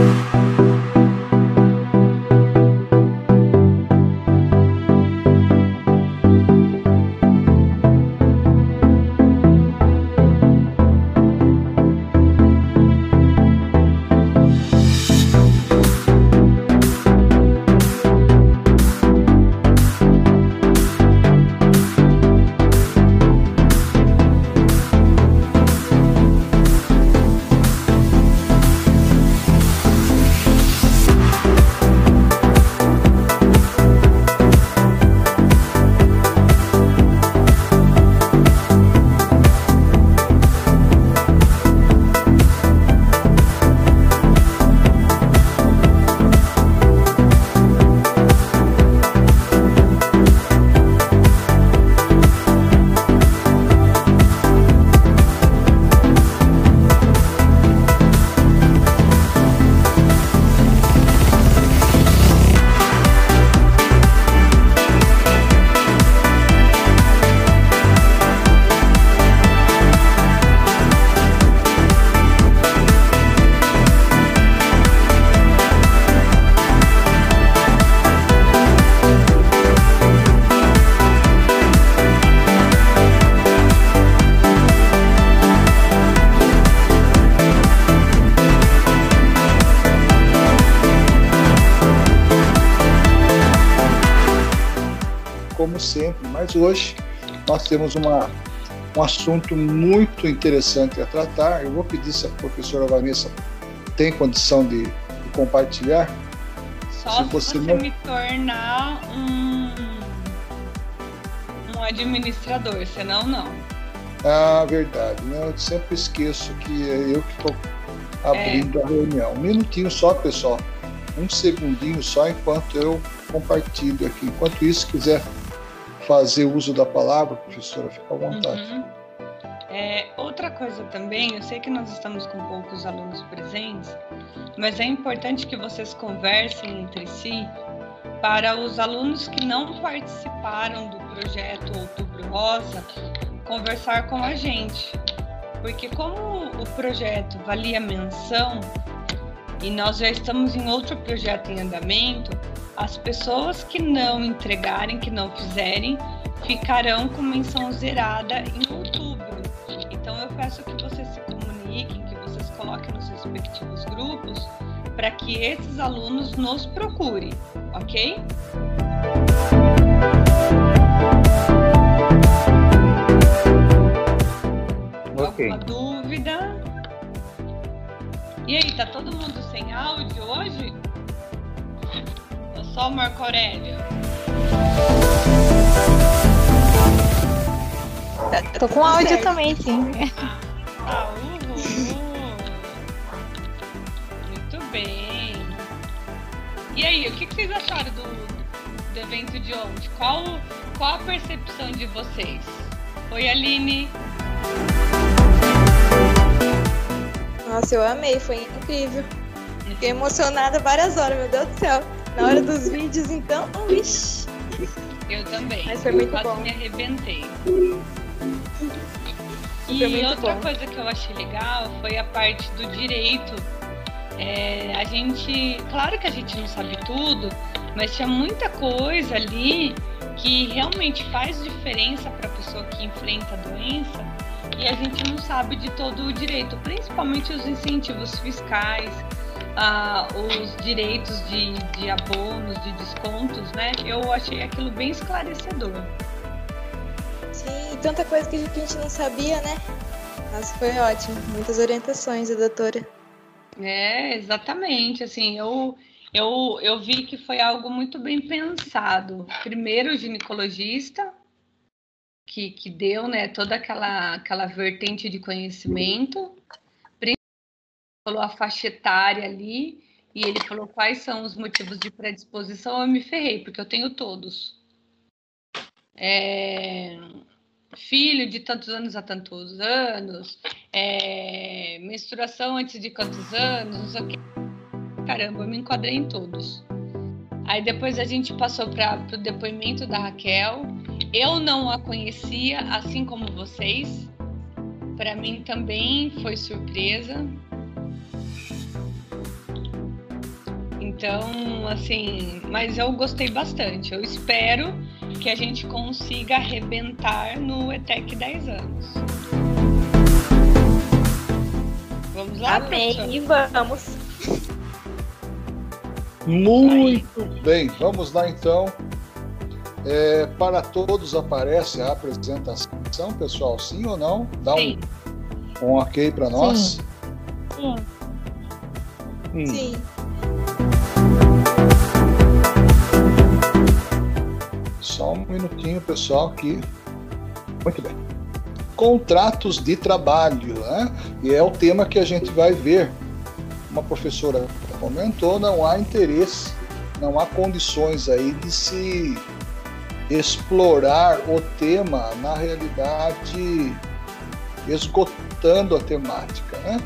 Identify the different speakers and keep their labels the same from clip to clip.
Speaker 1: sempre, hoje nós temos uma, um assunto muito interessante a tratar. Eu vou pedir se a professora Vanessa tem condição de, de compartilhar.
Speaker 2: Só se, se você, não... me tornar um, um administrador, senão não.
Speaker 1: Ah, verdade. Né? Eu sempre esqueço que é eu que estou abrindo é. a reunião. Um minutinho só, pessoal. Um segundinho só enquanto eu compartilho aqui. Enquanto isso, quiser fazer uso da palavra, professora, fica à vontade. Uhum.
Speaker 2: É, outra coisa também, eu sei que nós estamos com poucos alunos presentes, mas é importante que vocês conversem entre si para os alunos que não participaram do projeto Outubro Rosa conversar com a gente. Porque como o projeto valia menção e nós já estamos em outro projeto em andamento, as pessoas que não entregarem, que não fizerem, ficarão com menção zerada em outubro. Então eu peço que vocês se comuniquem, que vocês coloquem nos respectivos grupos, para que esses alunos nos procurem, ok?
Speaker 1: Ok.
Speaker 2: Alguma dúvida? E aí, tá todo mundo sem áudio hoje? só o Marco Aurélio?
Speaker 3: Tô com áudio também, sim.
Speaker 2: Ah, uhul. Muito bem. E aí, o que vocês acharam do, do evento de ontem? Qual, qual a percepção de vocês? Oi, Aline.
Speaker 3: Nossa, eu amei, foi incrível. Fiquei emocionada várias horas, meu Deus do céu. Na hora dos vídeos, então, vixi.
Speaker 2: Eu também.
Speaker 3: Mas foi muito
Speaker 2: Quase
Speaker 3: bom.
Speaker 2: me arrebentei.
Speaker 3: E
Speaker 2: outra
Speaker 3: bom.
Speaker 2: coisa que eu achei legal foi a parte do direito. É, a gente, claro que a gente não sabe tudo, mas tinha muita coisa ali que realmente faz diferença para a pessoa que enfrenta a doença e a gente não sabe de todo o direito, principalmente os incentivos fiscais, ah, os direitos de, de abonos, de descontos, né? Eu achei aquilo bem esclarecedor.
Speaker 3: Sim, tanta coisa que a gente não sabia, né? Mas foi ótimo. Muitas orientações da doutora.
Speaker 2: É, exatamente. Assim, eu, eu, eu vi que foi algo muito bem pensado. Primeiro, o ginecologista, que, que deu né, toda aquela, aquela vertente de conhecimento falou a faixa etária ali e ele falou quais são os motivos de predisposição, eu me ferrei, porque eu tenho todos. É, filho de tantos anos a tantos anos, é, menstruação antes de quantos anos, não sei o que. Caramba, eu me enquadrei em todos. Aí depois a gente passou para o depoimento da Raquel. Eu não a conhecia, assim como vocês. Para mim também foi surpresa. Então, assim, mas eu gostei bastante. Eu espero que a gente consiga arrebentar no ETEC 10 anos. Vamos lá?
Speaker 3: Amém, vamos.
Speaker 1: Muito bem, vamos lá então. É, para todos aparece a apresentação, pessoal, sim ou não? Dá um, um ok para nós?
Speaker 3: Sim. Sim. sim.
Speaker 1: Só um minutinho, pessoal, aqui. Muito bem. Contratos de trabalho, né? E é o tema que a gente vai ver. Uma professora comentou, não há interesse, não há condições aí de se explorar o tema na realidade esgotando a temática, né?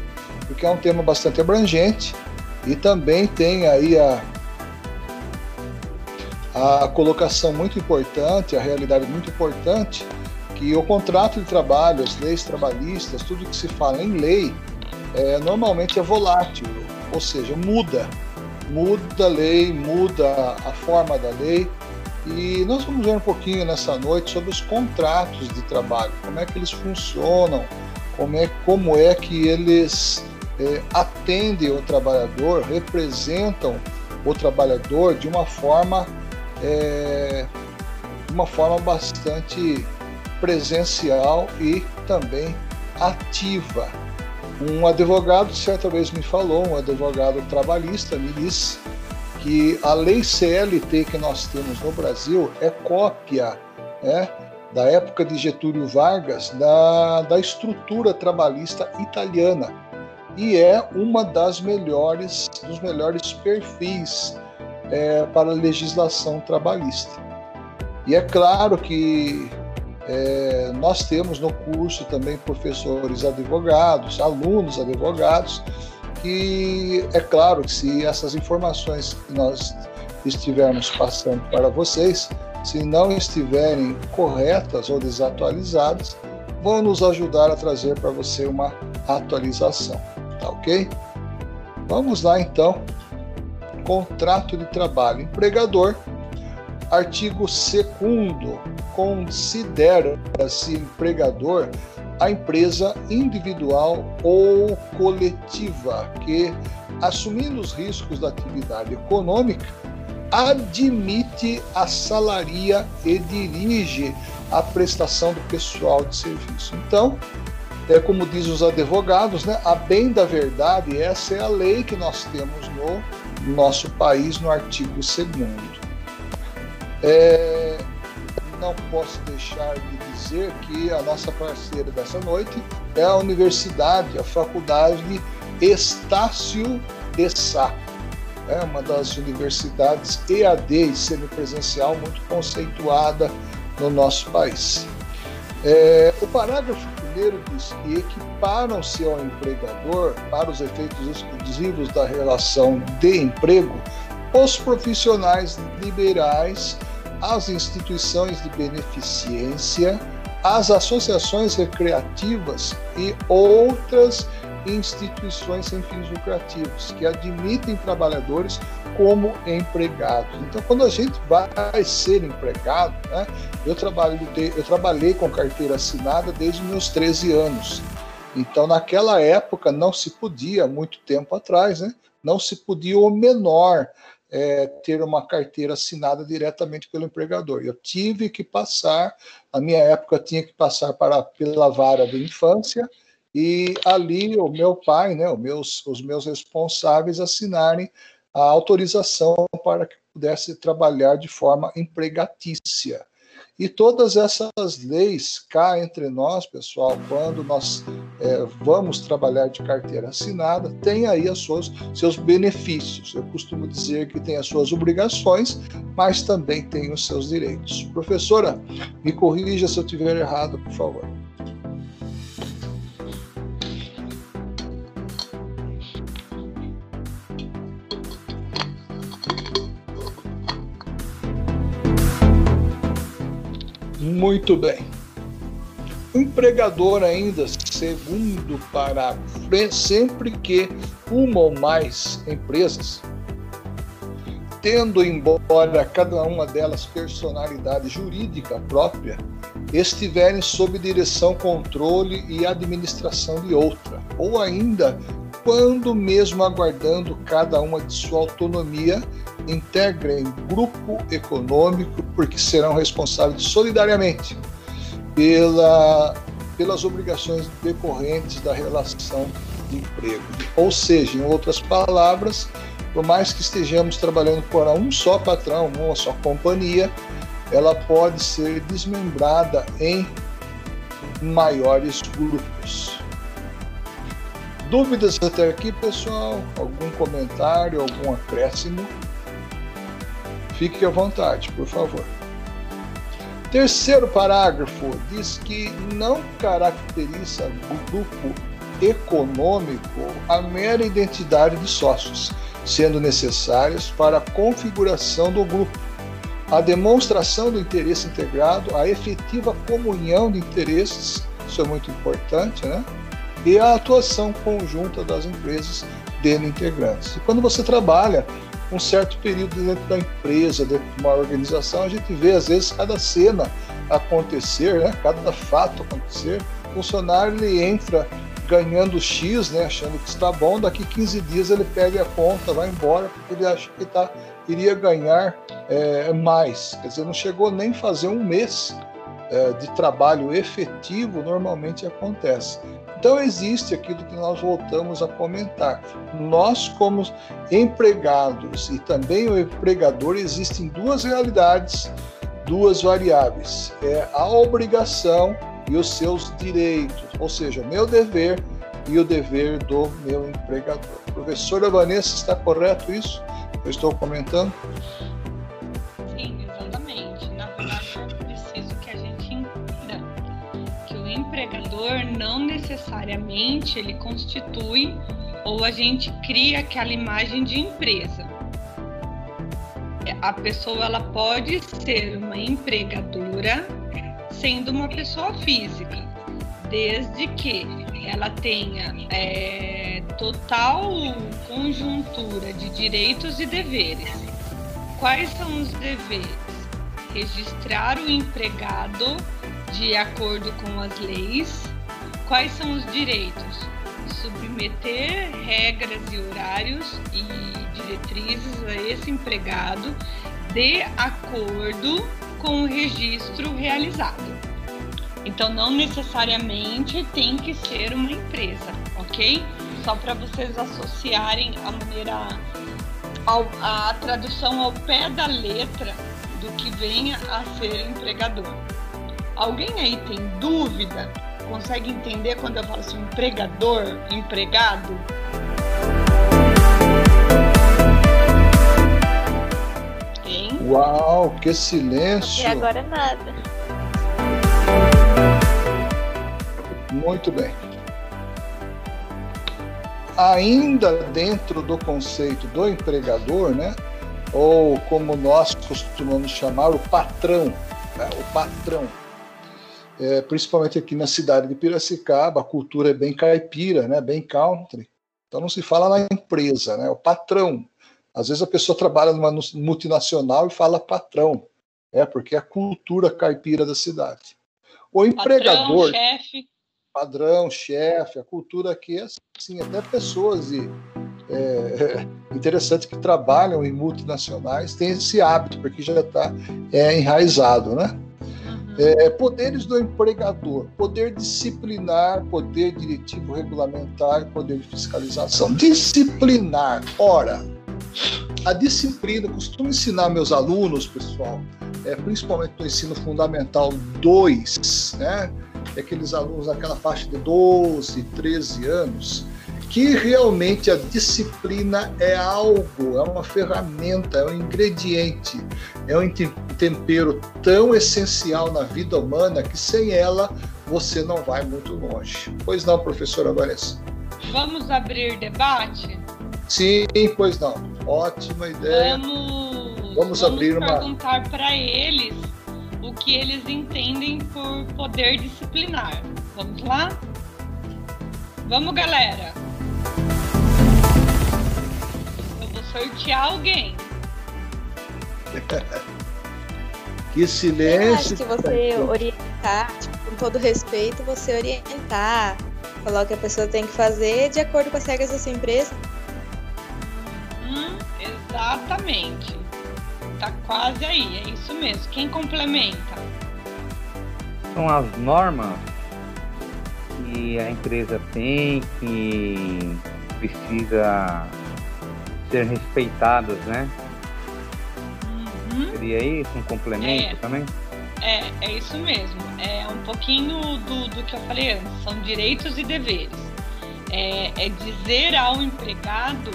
Speaker 1: Porque é um tema bastante abrangente e também tem aí a a colocação muito importante, a realidade muito importante, que o contrato de trabalho, as leis trabalhistas, tudo que se fala em lei, é, normalmente é volátil, ou seja, muda. Muda a lei, muda a forma da lei. E nós vamos ver um pouquinho nessa noite sobre os contratos de trabalho, como é que eles funcionam, como é, como é que eles é, atendem o trabalhador, representam o trabalhador de uma forma é, uma forma bastante presencial e também ativa. Um advogado certa vez me falou, um advogado trabalhista me disse que a lei CLT que nós temos no Brasil é cópia né, da época de Getúlio Vargas da, da estrutura trabalhista italiana e é uma das melhores dos melhores perfis é, para a legislação trabalhista. E é claro que é, nós temos no curso também professores advogados, alunos advogados, que é claro que se essas informações que nós estivermos passando para vocês, se não estiverem corretas ou desatualizadas, vão nos ajudar a trazer para você uma atualização, tá ok? Vamos lá então contrato de trabalho. Empregador, artigo 2 considera-se empregador a empresa individual ou coletiva que, assumindo os riscos da atividade econômica, admite a salaria e dirige a prestação do pessoal de serviço. Então, é como diz os advogados, né? A bem da verdade, essa é a lei que nós temos no nosso país no artigo 2. É, não posso deixar de dizer que a nossa parceira dessa noite é a Universidade, a Faculdade Estácio de Sá. É uma das universidades EAD e semipresencial muito conceituada no nosso país. É, o parágrafo primeiro diz que equiparam-se ao empregador, para os efeitos exclusivos da relação de emprego, os profissionais liberais, as instituições de beneficência, as associações recreativas e outras instituições sem fins lucrativos que admitem trabalhadores como empregados. Então, quando a gente vai ser empregado, né, eu, trabalho, eu trabalhei com carteira assinada desde meus 13 anos. Então, naquela época, não se podia, muito tempo atrás, né, não se podia o menor é, ter uma carteira assinada diretamente pelo empregador. Eu tive que passar, na minha época, tinha que passar para, pela vara de infância, e ali o meu pai, né, os meus, os meus responsáveis assinarem a autorização para que pudesse trabalhar de forma empregatícia. E todas essas leis cá entre nós, pessoal, quando nós é, vamos trabalhar de carteira assinada, tem aí os seus, seus benefícios. Eu costumo dizer que tem as suas obrigações, mas também tem os seus direitos. Professora, me corrija se eu estiver errado, por favor. Muito bem. O empregador ainda, segundo parágrafo, sempre que uma ou mais empresas tendo embora cada uma delas personalidade jurídica própria, estiverem sob direção, controle e administração de outra, ou ainda quando mesmo aguardando cada uma de sua autonomia, integrem grupo econômico porque serão responsáveis solidariamente pela, pelas obrigações decorrentes da relação de emprego. Ou seja, em outras palavras, por mais que estejamos trabalhando para um só patrão, uma só companhia, ela pode ser desmembrada em maiores grupos. Dúvidas até aqui, pessoal? Algum comentário, algum acréscimo? Fique à vontade, por favor. Terceiro parágrafo diz que não caracteriza grupo econômico a mera identidade de sócios, sendo necessárias para a configuração do grupo, a demonstração do interesse integrado, a efetiva comunhão de interesses, isso é muito importante, né? E a atuação conjunta das empresas dentro integrantes. E quando você trabalha um certo período dentro da empresa, dentro de uma organização, a gente vê às vezes cada cena acontecer, né? cada fato acontecer. O funcionário ele entra ganhando X, né? achando que está bom, daqui 15 dias ele pega a conta, vai embora, porque ele acha que tá, iria ganhar é, mais. Quer dizer, não chegou nem fazer um mês é, de trabalho efetivo, normalmente acontece. Então existe aquilo que nós voltamos a comentar. Nós, como empregados e também o empregador, existem duas realidades, duas variáveis: é a obrigação e os seus direitos, ou seja, meu dever e o dever do meu empregador. Professora Vanessa, está correto isso? Eu estou comentando?
Speaker 2: Empregador não necessariamente ele constitui ou a gente cria aquela imagem de empresa. A pessoa ela pode ser uma empregadora sendo uma pessoa física, desde que ela tenha é, total conjuntura de direitos e deveres. Quais são os deveres? Registrar o empregado de acordo com as leis. Quais são os direitos? Submeter regras e horários e diretrizes a esse empregado de acordo com o registro realizado. Então, não necessariamente tem que ser uma empresa, ok? Só para vocês associarem a maneira, a tradução ao pé da letra do que venha a ser empregador. Alguém aí tem dúvida? Consegue entender quando eu falo assim, empregador, empregado?
Speaker 1: Hein? Uau, que silêncio!
Speaker 3: E agora nada.
Speaker 1: Muito bem. Ainda dentro do conceito do empregador, né? Ou como nós costumamos chamar, o patrão, né? o patrão é, principalmente aqui na cidade de Piracicaba, a cultura é bem caipira, né, bem country. Então não se fala na empresa, né, o patrão. Às vezes a pessoa trabalha numa multinacional e fala patrão, é porque é a cultura caipira da cidade. O empregador,
Speaker 2: padrão, chefe,
Speaker 1: padrão, chefe, a cultura aqui é assim, até pessoas e é, interessante que trabalham em multinacionais têm esse hábito, porque já está é, enraizado, né? É, poderes do empregador, poder disciplinar, poder diretivo regulamentar, poder de fiscalização. Disciplinar, ora, a disciplina, costumo ensinar meus alunos, pessoal, é, principalmente no ensino fundamental 2, né? Aqueles alunos daquela faixa de 12, 13 anos, que realmente a disciplina é algo, é uma ferramenta, é um ingrediente, é um tempero tão essencial na vida humana que sem ela você não vai muito longe. Pois não, professora Vanessa?
Speaker 2: Vamos abrir debate?
Speaker 1: Sim, pois não. Ótima ideia.
Speaker 2: Vamos,
Speaker 1: vamos, vamos abrir
Speaker 2: uma. perguntar para eles o que eles entendem por poder disciplinar. Vamos lá? Vamos, galera. Sortear alguém.
Speaker 1: que silêncio. Eu
Speaker 3: acho que você orientar, tipo, com todo respeito, você orientar, falar o que a pessoa tem que fazer de acordo com as regras da sua empresa.
Speaker 2: Hum, exatamente. Tá quase aí, é isso mesmo. Quem complementa?
Speaker 4: São as normas que a empresa tem que precisa ser respeitadas, né? Uhum. Seria isso um complemento é, também?
Speaker 2: É, é isso mesmo. É um pouquinho do, do que eu falei antes. São direitos e deveres. É, é dizer ao empregado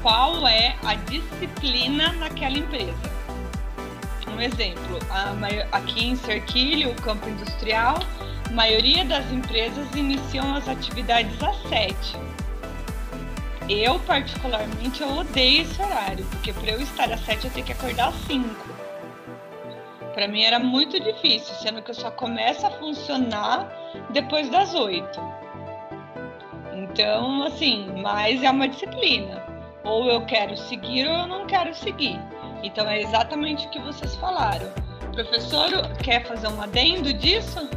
Speaker 2: qual é a disciplina naquela empresa. Um exemplo, a, aqui em Cerquilho, o campo industrial, a maioria das empresas iniciam as atividades às sete. Eu, particularmente, eu odeio esse horário, porque para eu estar às sete eu tenho que acordar às cinco. Para mim era muito difícil, sendo que eu só começo a funcionar depois das oito. Então, assim, mas é uma disciplina. Ou eu quero seguir ou eu não quero seguir. Então é exatamente o que vocês falaram. Professor, quer fazer um adendo disso?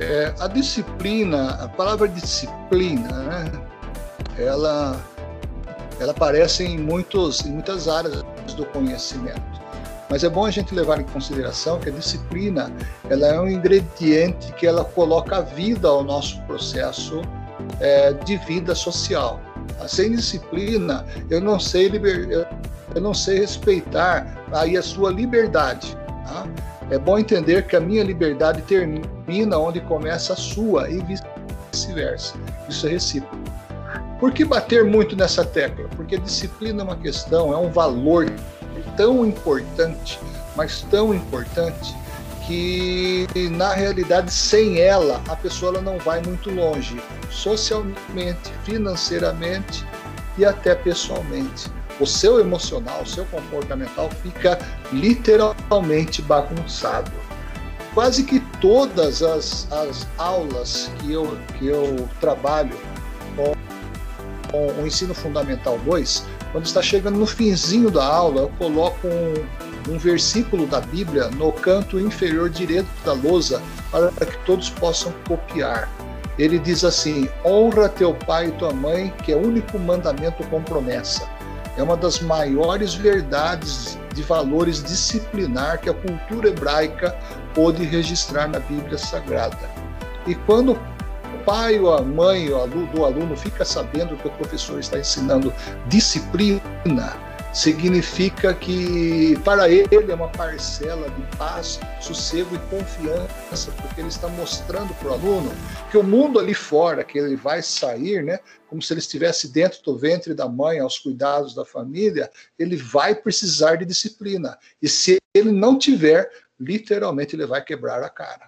Speaker 1: É, a disciplina, a palavra disciplina, né? Ela, ela aparece em, muitos, em muitas áreas do conhecimento. Mas é bom a gente levar em consideração que a disciplina ela é um ingrediente que ela coloca vida ao nosso processo é, de vida social. Sem disciplina, eu não sei liber... eu não sei respeitar aí a sua liberdade. Tá? É bom entender que a minha liberdade termina onde começa a sua e vice-versa. Isso é recíproco. Por que bater muito nessa tecla? Porque disciplina é uma questão, é um valor tão importante, mas tão importante, que na realidade sem ela a pessoa ela não vai muito longe, socialmente, financeiramente e até pessoalmente. O seu emocional, o seu comportamental fica literalmente bagunçado. Quase que todas as, as aulas que eu, que eu trabalho com o ensino fundamental 2, quando está chegando no finzinho da aula, eu coloco um, um versículo da Bíblia no canto inferior direito da lousa para que todos possam copiar. Ele diz assim: honra teu pai e tua mãe, que é o único mandamento com promessa. É uma das maiores verdades de valores disciplinar que a cultura hebraica pôde registrar na Bíblia Sagrada. E quando pai ou a mãe do aluno fica sabendo que o professor está ensinando disciplina, significa que para ele é uma parcela de paz, sossego e confiança, porque ele está mostrando para o aluno que o mundo ali fora, que ele vai sair, né, como se ele estivesse dentro do ventre da mãe, aos cuidados da família, ele vai precisar de disciplina. E se ele não tiver, literalmente ele vai quebrar a cara.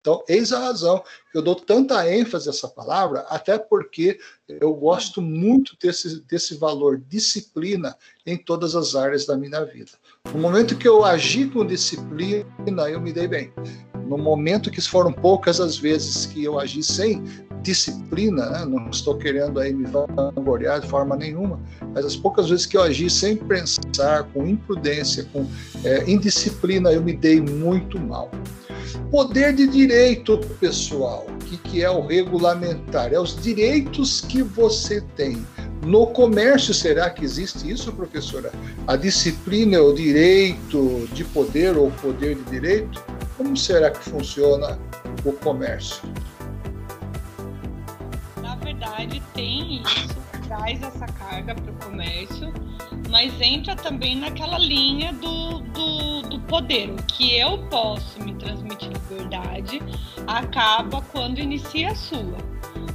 Speaker 1: Então, eis a razão que eu dou tanta ênfase a essa palavra, até porque eu gosto muito desse, desse valor disciplina em todas as áreas da minha vida. No momento que eu agi com disciplina, eu me dei bem. No momento que foram poucas as vezes que eu agi sem disciplina, né? não estou querendo aí me vangloriar de forma nenhuma, mas as poucas vezes que eu agi sem pensar, com imprudência, com é, indisciplina, eu me dei muito mal. Poder de direito, pessoal. O que, que é o regulamentar? É os direitos que você tem. No comércio, será que existe isso, professora? A disciplina é o direito de poder ou poder de direito? Como será que funciona o comércio?
Speaker 2: Na verdade, tem isso, traz essa carga para o comércio, mas entra também naquela linha do, do, do poder. O que eu posso me transmitir liberdade acaba quando inicia a sua.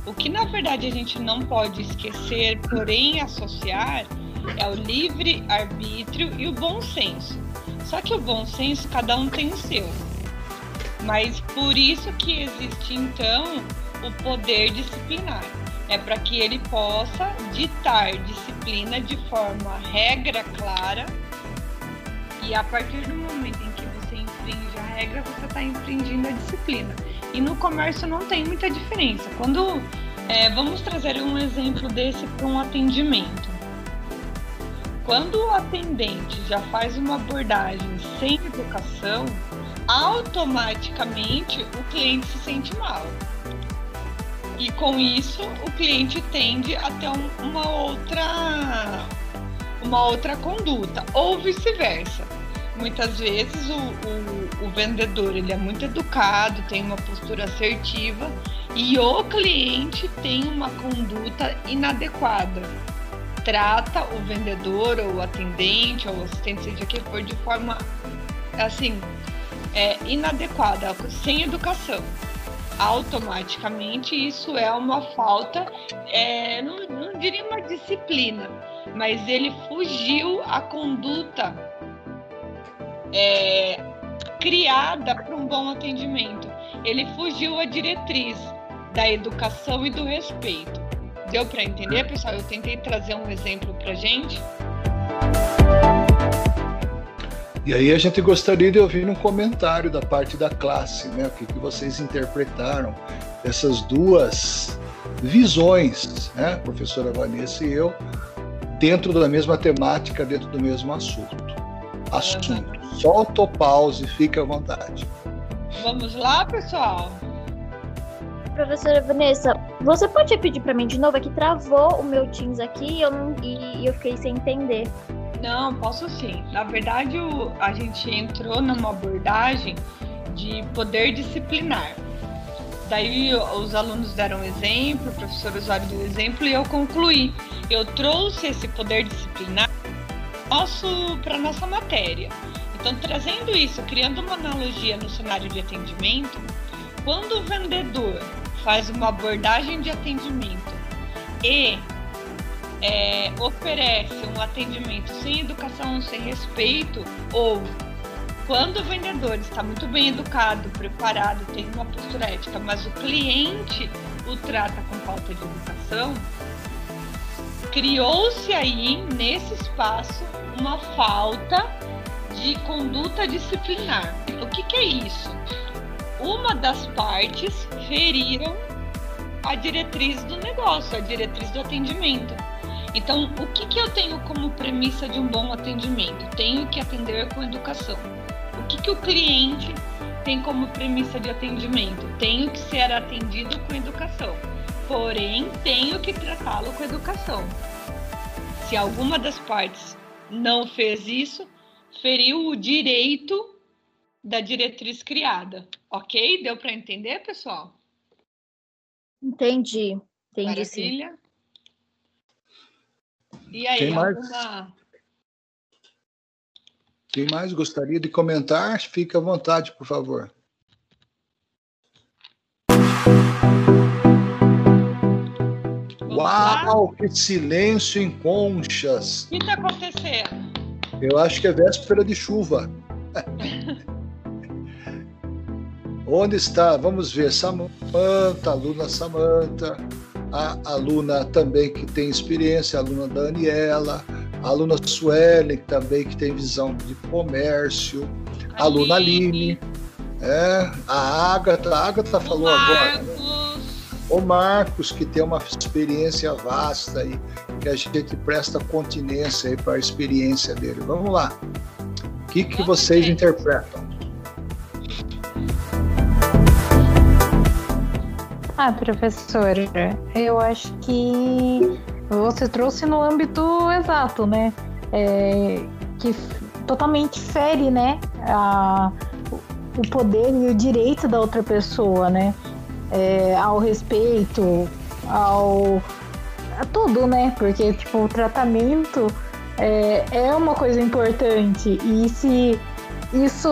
Speaker 2: O que na verdade a gente não pode esquecer, porém associar, é o livre arbítrio e o bom senso. Só que o bom senso cada um tem o seu. Mas por isso que existe então o poder disciplinar é para que ele possa ditar disciplina de forma regra clara e a partir do momento em que você infringe a regra, você está infringindo a disciplina. E no comércio não tem muita diferença. Quando é, vamos trazer um exemplo desse para um atendimento. Quando o atendente já faz uma abordagem sem educação, automaticamente o cliente se sente mal. E com isso, o cliente tende a ter um, uma outra uma outra conduta, ou vice-versa. Muitas vezes o, o, o, vendedor ele é muito educado, tem uma postura assertiva e o cliente tem uma conduta inadequada. Trata o vendedor ou o atendente ou o assistente, seja que for, de forma assim é, inadequada, sem educação automaticamente isso é uma falta, é, não, não diria uma disciplina, mas ele fugiu à conduta é, criada para um bom atendimento. Ele fugiu à diretriz da educação e do respeito. Deu para entender, pessoal? Eu tentei trazer um exemplo para gente.
Speaker 1: E aí a gente gostaria de ouvir um comentário da parte da classe, né? O que, que vocês interpretaram dessas duas visões, né? Professora Vanessa e eu, dentro da mesma temática, dentro do mesmo assunto. Assunto. Solta o pause, fique à vontade.
Speaker 2: Vamos lá, pessoal?
Speaker 5: Professora Vanessa, você pode pedir para mim de novo? É que travou o meu Teams aqui e eu, não, e eu fiquei sem entender.
Speaker 2: Não, posso sim. Na verdade, o, a gente entrou numa abordagem de poder disciplinar. Daí os alunos deram exemplo, o professor Osório deu exemplo e eu concluí. Eu trouxe esse poder disciplinar para nossa matéria. Então, trazendo isso, criando uma analogia no cenário de atendimento, quando o vendedor faz uma abordagem de atendimento e é, oferece um atendimento sem educação, sem respeito, ou quando o vendedor está muito bem educado, preparado, tem uma postura ética, mas o cliente o trata com falta de educação, criou-se aí nesse espaço uma falta de conduta disciplinar. O que, que é isso? Uma das partes feriram a diretriz do negócio, a diretriz do atendimento. Então, o que, que eu tenho como premissa de um bom atendimento? Tenho que atender com educação. O que, que o cliente tem como premissa de atendimento? Tenho que ser atendido com educação. Porém, tenho que tratá-lo com educação. Se alguma das partes não fez isso, feriu o direito da diretriz criada. Ok? Deu para entender, pessoal?
Speaker 5: Entendi. Entendi
Speaker 2: Maravilha. sim. E aí, Quem mais? alguma...
Speaker 1: Quem mais gostaria de comentar, fique à vontade, por favor. Uau, que silêncio em conchas!
Speaker 2: O que está acontecendo?
Speaker 1: Eu acho que é véspera de chuva. Onde está? Vamos ver. Samanta, aluna Samanta a aluna também que tem experiência, a aluna Daniela, a aluna Suelen também que tem visão de comércio, a aluna Aline, é, a Agatha, a Agatha falou agora. Né? O Marcos, que tem uma experiência vasta aí, que a gente presta continência aí para a experiência dele. Vamos lá. O que, que vocês interpretam?
Speaker 6: Ah, professora, eu acho que você trouxe no âmbito exato, né? É, que totalmente fere, né? A, o poder e o direito da outra pessoa, né? É, ao respeito, ao a tudo, né? Porque tipo o tratamento é, é uma coisa importante e se isso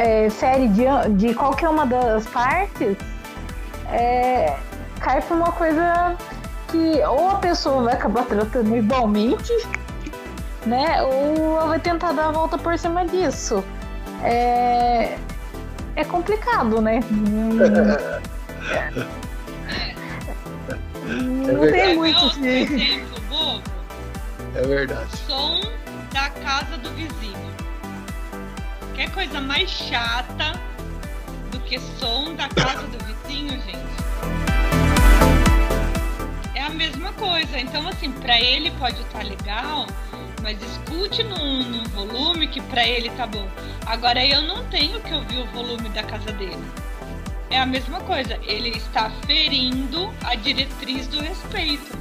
Speaker 6: é, fere de, de qualquer uma das partes é, cai pra uma coisa que ou a pessoa vai acabar tratando igualmente, né? Ou ela vai tentar dar a volta por cima disso. É, é complicado, né?
Speaker 1: Não é tem muito que. É verdade.
Speaker 2: Som da casa do vizinho. Que coisa mais chata do que som da casa do vizinho, gente. É a mesma coisa. Então, assim, para ele pode estar legal mas escute num, num volume que para ele tá bom. Agora eu não tenho que ouvir o volume da casa dele. É a mesma coisa, ele está ferindo a diretriz do respeito.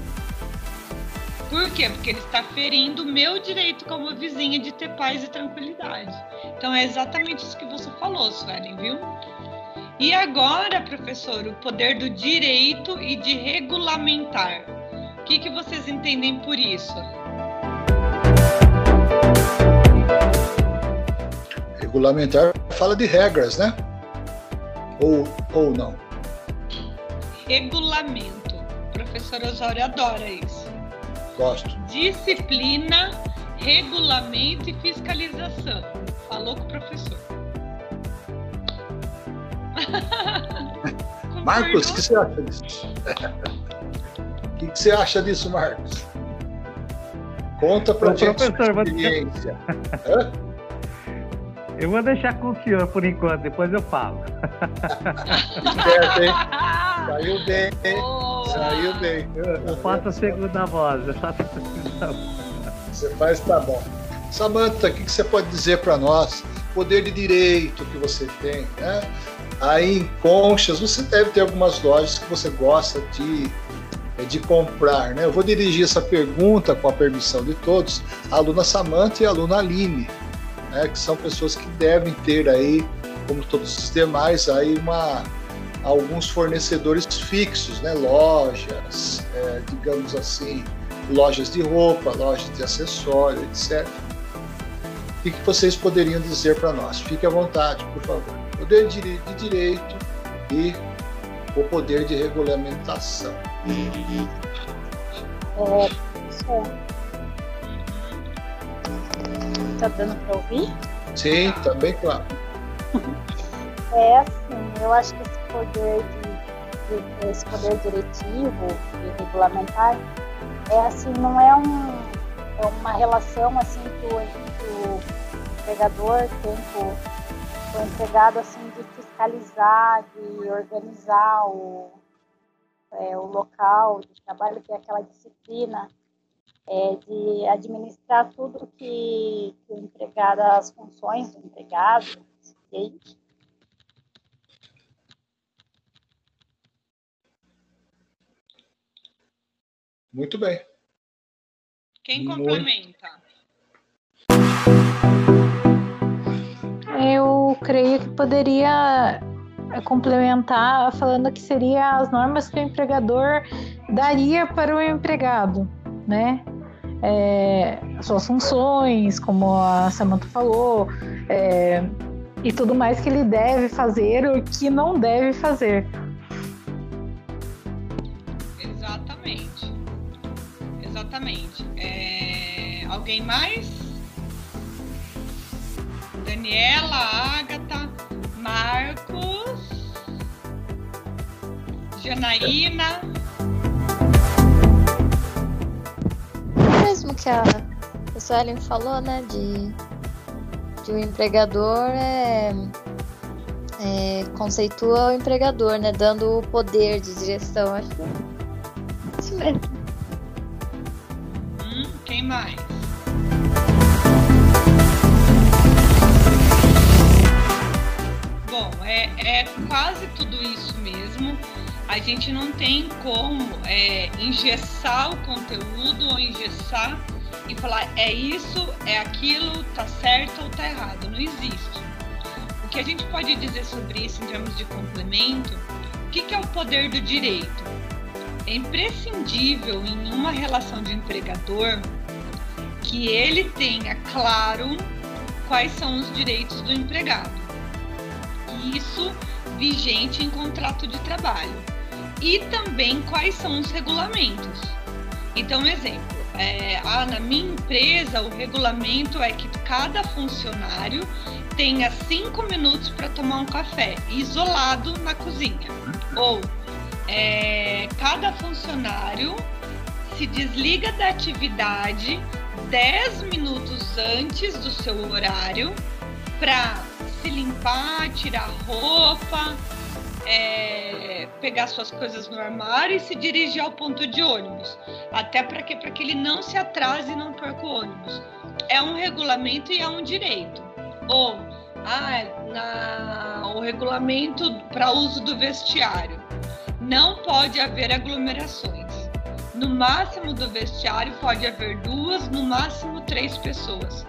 Speaker 2: Por quê? Porque ele está ferindo o meu direito como vizinha de ter paz e tranquilidade. Então é exatamente isso que você falou, Suelen, viu? E agora, professor, o poder do direito e de regulamentar. O que, que vocês entendem por isso?
Speaker 1: Regulamentar fala de regras, né? Ou, ou não?
Speaker 2: Regulamento. O professor Osório adora isso.
Speaker 1: Gosto.
Speaker 2: Disciplina, regulamento e fiscalização. Falou com o professor.
Speaker 1: Marcos, o que você acha disso? O que, que você acha disso, Marcos? Conta pra
Speaker 4: Ô,
Speaker 1: gente
Speaker 4: professor,
Speaker 1: sua
Speaker 4: vou-
Speaker 1: experiência.
Speaker 4: Eu vou deixar com o senhor por enquanto, depois eu falo.
Speaker 1: Certo, hein? Saiu bem, hein?
Speaker 2: Boa!
Speaker 1: Saiu bem.
Speaker 4: Eu faço a segunda voz. Eu faço a segunda voz.
Speaker 1: Você faz, tá bom. Samantha, o que que você pode dizer para nós? Poder de direito que você tem, né? Aí em Conchas, você deve ter algumas lojas que você gosta de, eh, de comprar, né? Eu vou dirigir essa pergunta, com a permissão de todos, à aluna Samantha e à aluna Aline, né? Que são pessoas que devem ter aí, como todos os demais, aí uma, alguns fornecedores fixos, né? Lojas, eh, digamos assim, lojas de roupa, lojas de acessório, etc. O que, vocês poderiam dizer para nós? Fique à vontade, por favor. Poder de, dire- de direito e o poder de regulamentação.
Speaker 7: É, pessoal, tá dando para ouvir?
Speaker 1: Sim, também claro.
Speaker 7: É assim, eu acho que esse poder de, de- esse poder diretivo e regulamentar é assim, não é um é uma relação assim que o, que o empregador tem com, o empregado assim de fiscalizar, de organizar o, é, o local de trabalho, que é aquela disciplina é, de administrar tudo que, que o empregado, as funções do empregado.
Speaker 1: Muito bem.
Speaker 2: Quem complementa?
Speaker 6: Eu creio que poderia complementar falando que seria as normas que o empregador daria para o empregado, né? É, suas funções, como a Samantha falou, é, e tudo mais que ele deve fazer ou que não deve fazer.
Speaker 2: Exatamente. É, Alguém mais? Daniela, Ágata, Marcos, Janaína.
Speaker 5: mesmo que a, Suelen falou, né? De, de o empregador é, é, conceitua o empregador, né? Dando o poder de direção. Acho que é isso mesmo.
Speaker 2: Mais? Bom, é, é quase tudo isso mesmo. A gente não tem como é, engessar o conteúdo ou engessar e falar é isso, é aquilo, tá certo ou tá errado. Não existe. O que a gente pode dizer sobre isso em termos de complemento, o que, que é o poder do direito? É imprescindível em uma relação de empregador que ele tenha claro quais são os direitos do empregado. Isso vigente em contrato de trabalho. E também quais são os regulamentos. Então, exemplo, é, ah, na minha empresa o regulamento é que cada funcionário tenha cinco minutos para tomar um café isolado na cozinha. Ou é, cada funcionário se desliga da atividade 10 minutos antes do seu horário para se limpar, tirar roupa, é, pegar suas coisas no armário e se dirigir ao ponto de ônibus. Até para que, que ele não se atrase e não perca o ônibus. É um regulamento e é um direito. Ou ah, na, o regulamento para uso do vestiário. Não pode haver aglomerações. No máximo do vestiário pode haver duas, no máximo três pessoas.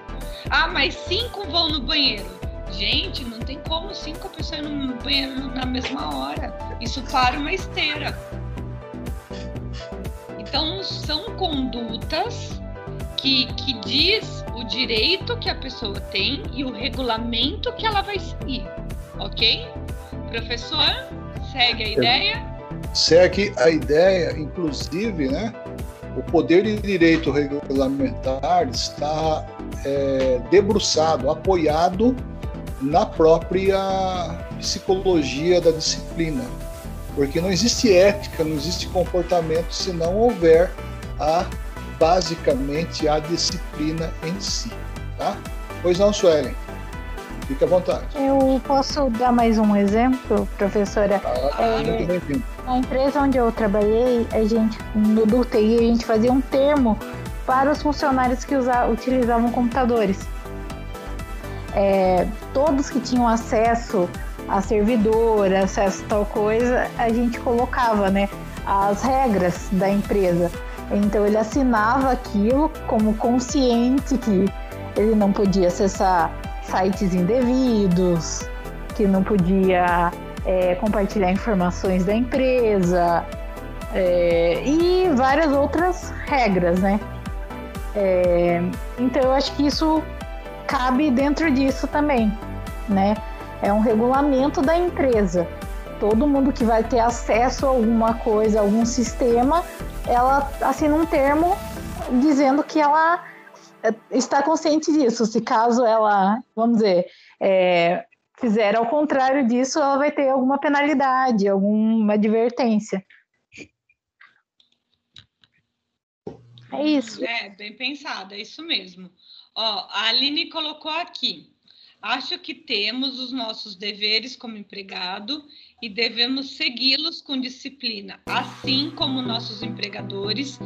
Speaker 2: Ah, mas cinco vão no banheiro. Gente, não tem como cinco pessoas no banheiro na mesma hora. Isso para uma esteira. Então, são condutas que, que diz o direito que a pessoa tem e o regulamento que ela vai seguir. Ok? Professor, segue a ideia?
Speaker 1: Segue a ideia, inclusive, né? O poder de direito regulamentar está é, debruçado, apoiado na própria psicologia da disciplina. Porque não existe ética, não existe comportamento se não houver a basicamente a disciplina em si, tá? Pois não, Suelen. Fique à vontade.
Speaker 6: Eu posso dar mais um exemplo, professora?
Speaker 1: Ah, é,
Speaker 6: na empresa onde eu trabalhei, a gente, no do a gente fazia um termo para os funcionários que usa, utilizavam computadores. É, todos que tinham acesso a servidor, acesso a tal coisa, a gente colocava, né, as regras da empresa. Então ele assinava aquilo como consciente que ele não podia acessar sites indevidos, que não podia é, compartilhar informações da empresa é, e várias outras regras, né? É, então eu acho que isso cabe dentro disso também, né? É um regulamento da empresa. Todo mundo que vai ter acesso a alguma coisa, algum sistema, ela assina um termo dizendo que ela é, está consciente disso. Se caso ela, vamos dizer, é, fizer ao contrário disso, ela vai ter alguma penalidade, alguma advertência. É isso.
Speaker 2: É, bem pensado, é isso mesmo. Ó, a Aline colocou aqui. Acho que temos os nossos deveres como empregado e devemos segui-los com disciplina, assim como nossos empregadores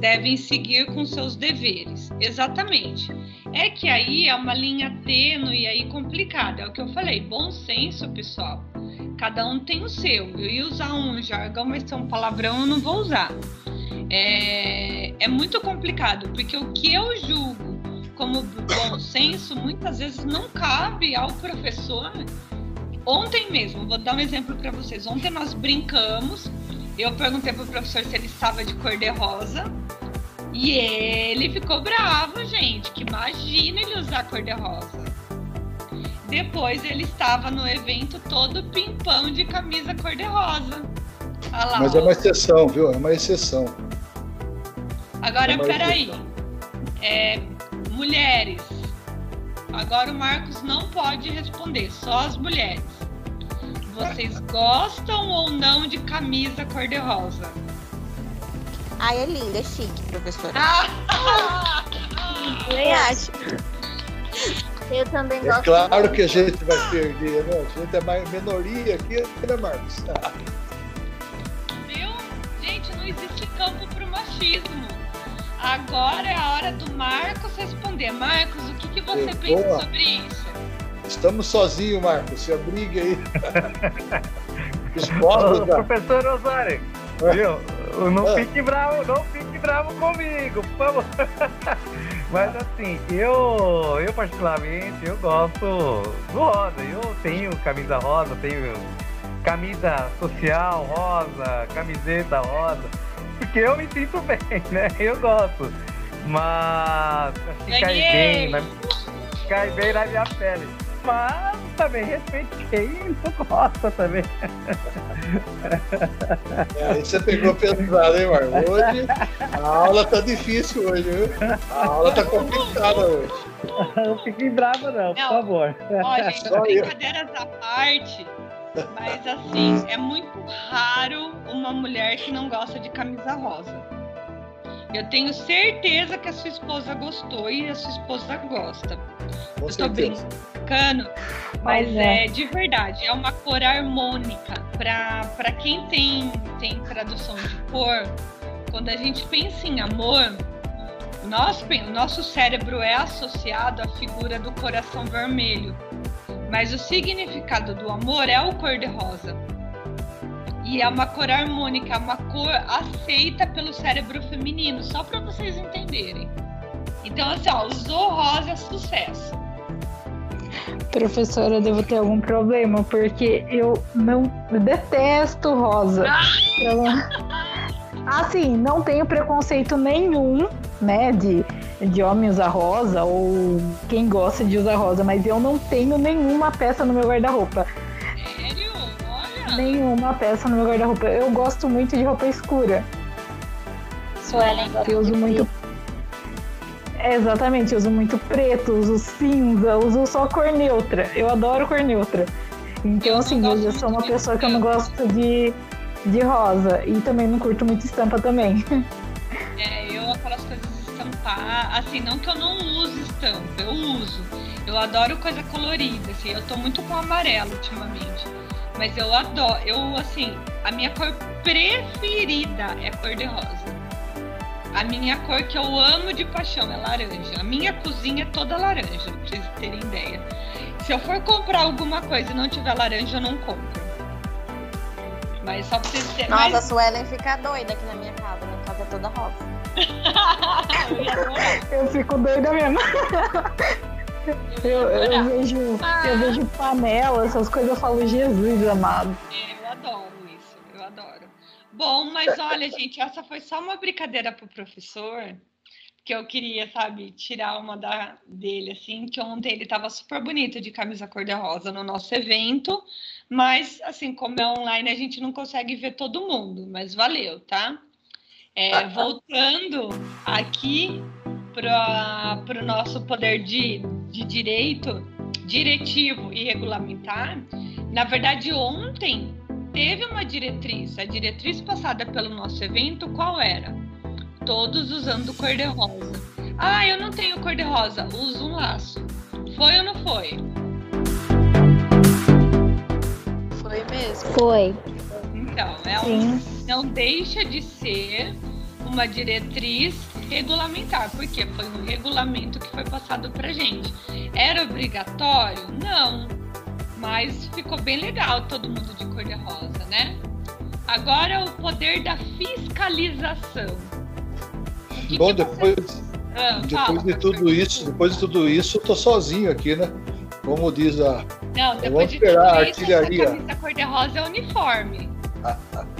Speaker 2: devem seguir com seus deveres. Exatamente. É que aí é uma linha tênue e aí complicada. É o que eu falei, bom senso, pessoal. Cada um tem o seu. Eu ia usar um jargão, mas se é um palavrão eu não vou usar. É, é muito complicado, porque o que eu julgo como bom senso muitas vezes não cabe ao professor Ontem mesmo, vou dar um exemplo para vocês. Ontem nós brincamos. Eu perguntei pro professor se ele estava de cor de rosa. E ele ficou bravo, gente. Que imagina ele usar cor de rosa. Depois ele estava no evento todo pimpão de camisa cor de rosa.
Speaker 1: Lá, Mas é uma exceção, viu? É uma exceção.
Speaker 2: Agora, é peraí. É, mulheres, Agora o Marcos não pode responder, só as mulheres. Vocês gostam ou não de camisa cor-de-rosa?
Speaker 3: Ai, é linda, é chique, professora. Ah! Nem acho. Eu também é gosto.
Speaker 1: É claro que a gente vai perder, né? A gente é mais minoria aqui, né, Marcos?
Speaker 2: Viu? Gente, não existe campo para o machismo. Agora é a hora do Marcos responder. Marcos, o que, que você Sim, pensa boa. sobre isso?
Speaker 1: Estamos sozinhos, Marcos. Se abrigue aí.
Speaker 4: Ô, professor Osório, viu? Não ah. fique bravo, não fique bravo comigo, por favor. Mas assim, eu, eu particularmente, eu gosto do rosa. Eu tenho camisa rosa, tenho camisa social rosa, camiseta rosa porque eu me sinto bem, né? Eu gosto. Mas acho que cai bem, mas cai bem na minha pele. Mas também respeito quem não gosta também.
Speaker 1: É, aí você pegou pesado, hein, Marco? Hoje a aula tá difícil hoje, viu? A aula tá complicada hoje.
Speaker 4: Não fique bravo não, não, por favor.
Speaker 2: Ó, gente, brincadeiras à parte, mas assim, é muito raro uma mulher que não gosta de camisa rosa. Eu tenho certeza que a sua esposa gostou e a sua esposa gosta. Com eu tô brincando, mas é. é. de verdade, é uma cor harmônica. para quem tem, tem tradução de cor, quando a gente pensa em amor, nosso, nosso cérebro é associado à figura do coração vermelho, mas o significado do amor é o cor-de-rosa. E é uma cor harmônica, é uma cor aceita pelo cérebro feminino, só para vocês entenderem. Então, assim, ó, usou rosa sucesso.
Speaker 6: Professora, eu devo ter algum problema, porque eu não eu detesto rosa. Eu, assim, não tenho preconceito nenhum, né, de, de homem usar rosa ou quem gosta de usar rosa, mas eu não tenho nenhuma peça no meu guarda-roupa. Nenhuma peça no meu guarda-roupa. Eu gosto muito de roupa escura.
Speaker 7: Suelen gosta
Speaker 6: Eu uso muito É, exatamente, eu uso muito preto, uso cinza, uso só cor neutra. Eu adoro cor neutra. Então,
Speaker 2: Eu
Speaker 6: assim, eu já sou uma pessoa que eu não gosto de, de rosa. E também não curto muito estampa também.
Speaker 2: É, eu aquelas coisas estampar, assim, não que eu não use estampa, eu uso. Eu adoro coisa colorida, assim, eu tô muito com amarelo ultimamente. Mas eu adoro, eu, assim, a minha cor preferida é cor de rosa. A minha cor que eu amo de paixão é laranja. A minha cozinha é toda laranja, pra vocês terem ideia. Se eu for comprar alguma coisa e não tiver laranja, eu não compro. Mas só pra vocês terem
Speaker 5: Nossa, a
Speaker 2: mais...
Speaker 5: Suelen fica doida aqui na minha casa. Minha casa é toda rosa.
Speaker 2: Eu
Speaker 6: fico doida mesmo. Eu, eu vejo,
Speaker 2: Ah.
Speaker 6: eu vejo panela, essas coisas, eu falo, Jesus amado.
Speaker 2: É, eu adoro isso, eu adoro. Bom, mas olha, gente, essa foi só uma brincadeira pro professor, que eu queria, sabe, tirar uma da, dele, assim, que ontem ele estava super bonito de camisa cor-de-rosa no nosso evento, mas, assim, como é online, a gente não consegue ver todo mundo, mas valeu, tá? É, voltando aqui para o nosso poder de, de direito, diretivo e regulamentar, na verdade, ontem teve uma diretriz. A diretriz passada pelo nosso evento, qual era? Todos usando cor-de-rosa. Ah, eu não tenho cor-de-rosa. Usa um laço. Foi ou não foi?
Speaker 3: Foi mesmo.
Speaker 7: Foi.
Speaker 2: Então, é um,
Speaker 6: Sim.
Speaker 2: não deixa de ser uma diretriz regulamentar, porque foi um regulamento que foi passado para gente. Era obrigatório? Não, mas ficou bem legal todo mundo de cor de rosa, né? Agora o poder da fiscalização. Que
Speaker 1: Bom,
Speaker 2: que você-
Speaker 1: depois,
Speaker 2: Ah,
Speaker 1: depois
Speaker 2: fala,
Speaker 1: de tudo
Speaker 2: professor.
Speaker 1: isso, depois de tudo isso, eu tô sozinho aqui, né? Como diz a.
Speaker 2: Não, depois de
Speaker 1: esperar a
Speaker 2: tudo isso, essa
Speaker 1: artilharia.
Speaker 2: camisa cor de rosa é uniforme.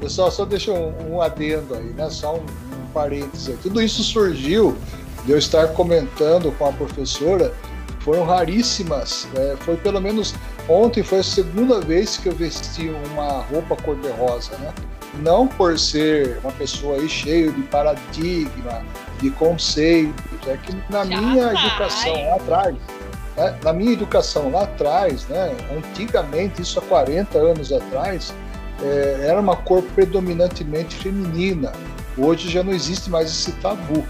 Speaker 1: Pessoal, só deixa um, um adendo aí, né? Só um parênteses. Tudo isso surgiu de eu estar comentando com a professora, foram raríssimas. né? foi pelo menos ontem foi a segunda vez que eu vesti uma roupa cor-de-rosa, né? Não por ser uma pessoa aí cheio de paradigma, de conceitos, é que na
Speaker 2: Já
Speaker 1: minha
Speaker 2: vai.
Speaker 1: educação lá atrás, né? na minha educação lá atrás, né? antigamente, isso há 40 anos atrás, é, era uma cor predominantemente feminina. Hoje já não existe mais esse tabu.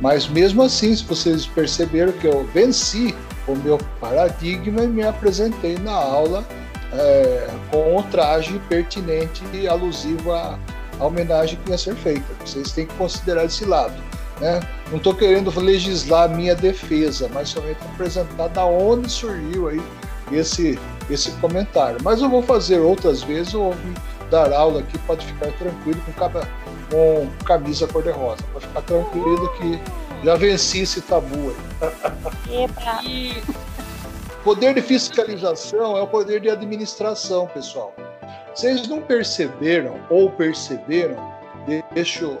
Speaker 1: Mas mesmo assim, se vocês perceberam que eu venci o meu paradigma e me apresentei na aula é, com o traje pertinente e alusivo à, à homenagem que ia ser feita. Vocês têm que considerar esse lado. Né? Não estou querendo legislar a minha defesa, mas somente apresentar da onde surgiu aí esse, esse comentário. Mas eu vou fazer outras vezes, ou dar aula aqui, pode ficar tranquilo com, caba, com camisa cor-de-rosa. Pode ficar tranquilo que já venci esse tabu aí.
Speaker 7: Epa.
Speaker 2: E
Speaker 1: Poder de fiscalização é o poder de administração, pessoal. Vocês não perceberam ou perceberam, deixa eu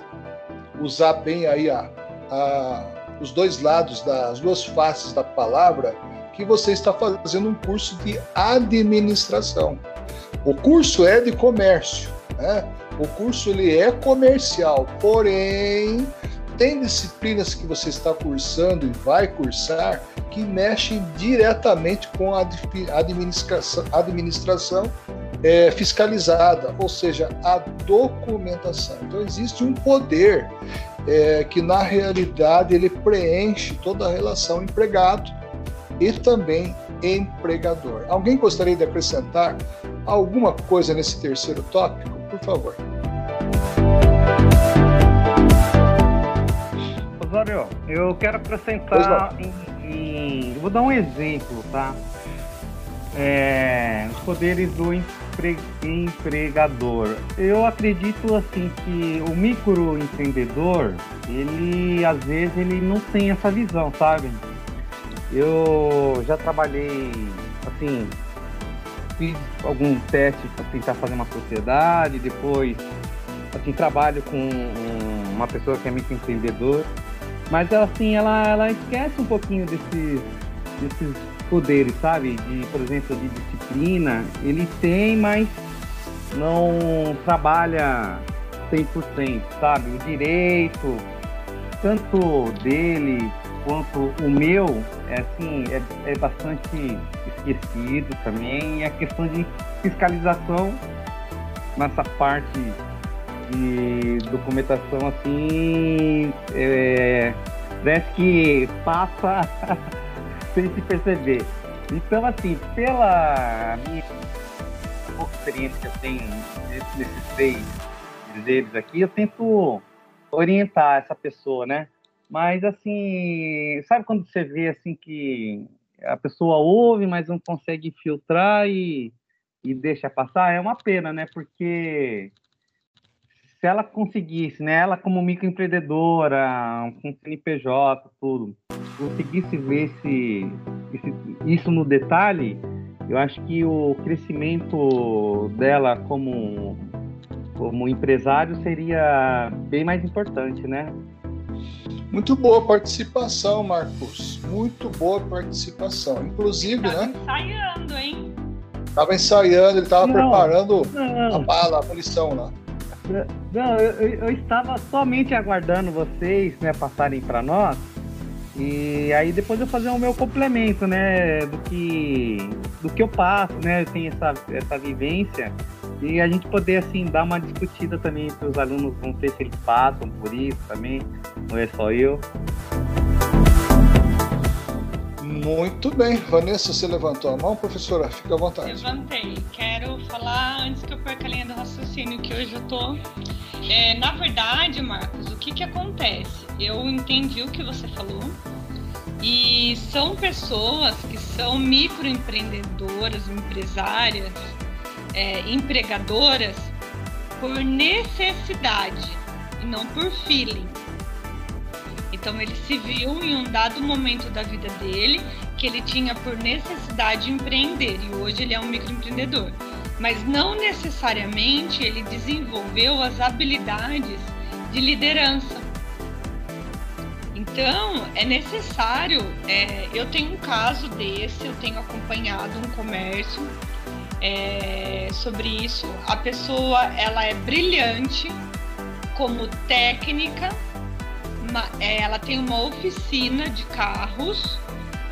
Speaker 1: usar bem aí a, a, os dois lados, das duas faces da palavra, que você está fazendo um curso de administração. O curso é de comércio, né? O curso ele é comercial, porém tem disciplinas que você está cursando e vai cursar que mexem diretamente com a administração, administração é, fiscalizada, ou seja, a documentação. Então existe um poder é, que na realidade ele preenche toda a relação empregado e também empregador. Alguém gostaria de acrescentar alguma coisa nesse terceiro tópico, por favor.
Speaker 4: Osório, eu quero acrescentar em, em, Vou dar um exemplo, tá? É, os poderes do empre, empregador. Eu acredito assim que o microempreendedor, ele às vezes ele não tem essa visão, sabe? Eu já trabalhei assim, fiz algum teste para tentar fazer uma sociedade, depois assim trabalho com uma pessoa que é microempreendedor, mas assim ela ela esquece um pouquinho desses desses poderes, sabe? De, por exemplo, de disciplina, ele tem, mas não trabalha 100%, sabe? O direito, tanto dele quanto o meu, é assim, é, é bastante esquecido também. E a questão de fiscalização nessa parte de documentação, assim, é, parece que passa sem se perceber. Então, assim, pela minha experiência que eu tenho nesses três deles aqui, eu tento orientar essa pessoa, né? Mas, assim, sabe quando você vê, assim, que a pessoa ouve, mas não consegue filtrar e, e deixa passar? É uma pena, né? Porque se ela conseguisse, né, ela como microempreendedora, com CNPJ, tudo, conseguisse ver esse, esse, isso no detalhe, eu acho que o crescimento dela como, como empresário seria bem mais importante, né?
Speaker 1: Muito boa participação, Marcos. Muito boa participação. Inclusive,
Speaker 2: Tava
Speaker 1: né?
Speaker 2: ensaiando, hein?
Speaker 1: Tava ensaiando, ele tava
Speaker 4: Não,
Speaker 1: preparando
Speaker 4: não.
Speaker 1: a bala, a munição lá.
Speaker 4: Não, eu, eu- estava somente aguardando vocês, né, passarem para nós. E aí depois eu fazer o meu complemento, né, do que do que eu passo, né, eu tenho essa essa vivência e a gente poder assim dar uma discutida também para os alunos, não sei se eles passam por isso também, não é só eu.
Speaker 1: Muito bem. Vanessa, você levantou a mão, professora? Fica à vontade.
Speaker 2: Levantei. Quero falar antes que eu perca a linha do raciocínio, que hoje eu tô. É, na verdade, Marcos, o que que acontece? Eu entendi o que você falou. E são pessoas que são microempreendedoras, empresárias, é, empregadoras por necessidade e não por feeling. Então ele se viu em um dado momento da vida dele que ele tinha por necessidade empreender e hoje ele é um microempreendedor. Mas não necessariamente ele desenvolveu as habilidades de liderança. Então é necessário. é, eu tenho um caso desse, eu tenho acompanhado um comércio é, sobre isso. A pessoa ela é brilhante como técnica uma- é, ela tem uma oficina de carros,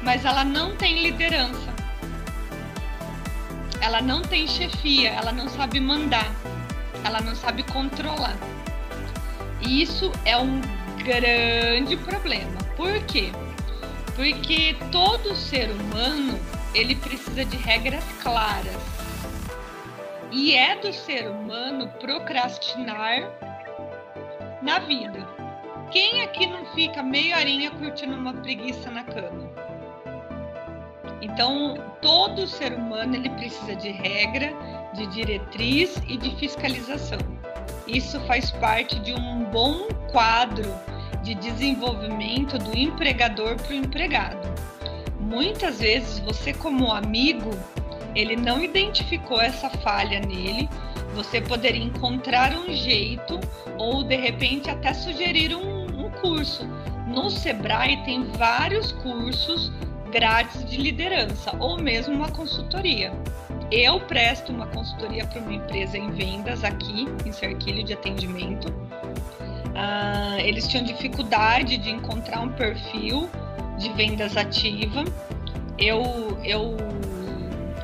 Speaker 2: mas ela não tem liderança. Ela não tem chefia, ela não sabe mandar, ela não sabe controlar. E isso é um grande problema. Por quê? Porque todo ser humano ele precisa de regras claras. E é do ser humano procrastinar na vida. Quem aqui não fica meia horinha curtindo uma preguiça na cama? Então, todo ser humano ele precisa de regra, de diretriz e de fiscalização. Isso faz parte de um bom quadro de desenvolvimento do empregador para o empregado. Muitas vezes você como amigo, ele não identificou essa falha nele, você poderia encontrar um jeito ou de repente até sugerir um, um curso. No Sebrae tem vários cursos grátis de liderança ou mesmo uma consultoria. Eu presto uma consultoria para uma empresa em vendas aqui em Cerquilho de atendimento. Ah, eles tinham dificuldade de encontrar um perfil de vendas ativa. Eu, eu,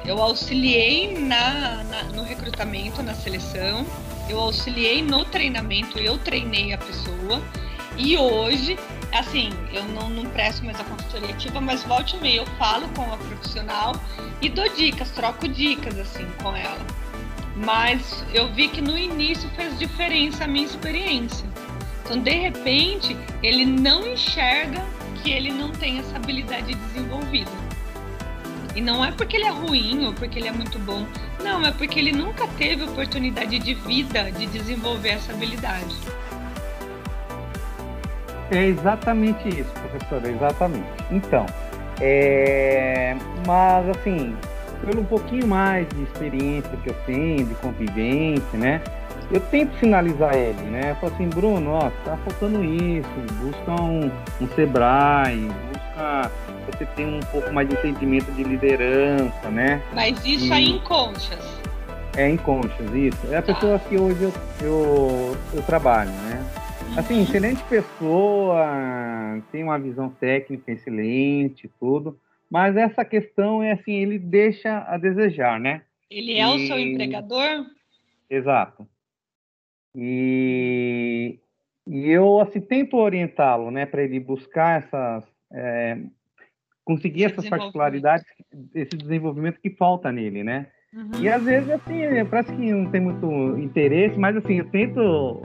Speaker 2: eu auxiliei na, na, no recrutamento, na seleção, eu auxiliei no treinamento, eu treinei a pessoa. E hoje, assim, eu não, não presto mais a consultoria ativa, mas volte e meia eu falo com a profissional e dou dicas, troco dicas assim com ela. mas eu vi que no início fez diferença a minha experiência. Então, de repente, ele não enxerga que ele não tem essa habilidade desenvolvida. E não é porque ele é ruim ou porque ele é muito bom. Não, é porque ele nunca teve oportunidade de vida de desenvolver essa habilidade.
Speaker 4: É exatamente isso, professora, exatamente. Então, é... mas assim, pelo um pouquinho mais de experiência que eu tenho, de convivência, né? Eu tento finalizar ele, né? Eu falo assim, Bruno, ó, tá faltando isso, busca um, um Sebrae, busca você ter um pouco mais de entendimento de liderança, né?
Speaker 2: Mas isso e... aí em conchas.
Speaker 4: É, em conchas, isso. É a tá. pessoa que hoje eu, eu, eu trabalho, né? Assim, excelente pessoa, tem uma visão técnica excelente, tudo. Mas essa questão é assim, ele deixa a desejar, né?
Speaker 2: Ele é e... o seu empregador?
Speaker 4: Exato. E, e eu assim tento orientá-lo, né, para ele buscar essas, é, conseguir esse essas particularidades, esse desenvolvimento que falta nele, né? Uhum. E às vezes assim, parece que não tem muito interesse, mas assim eu tento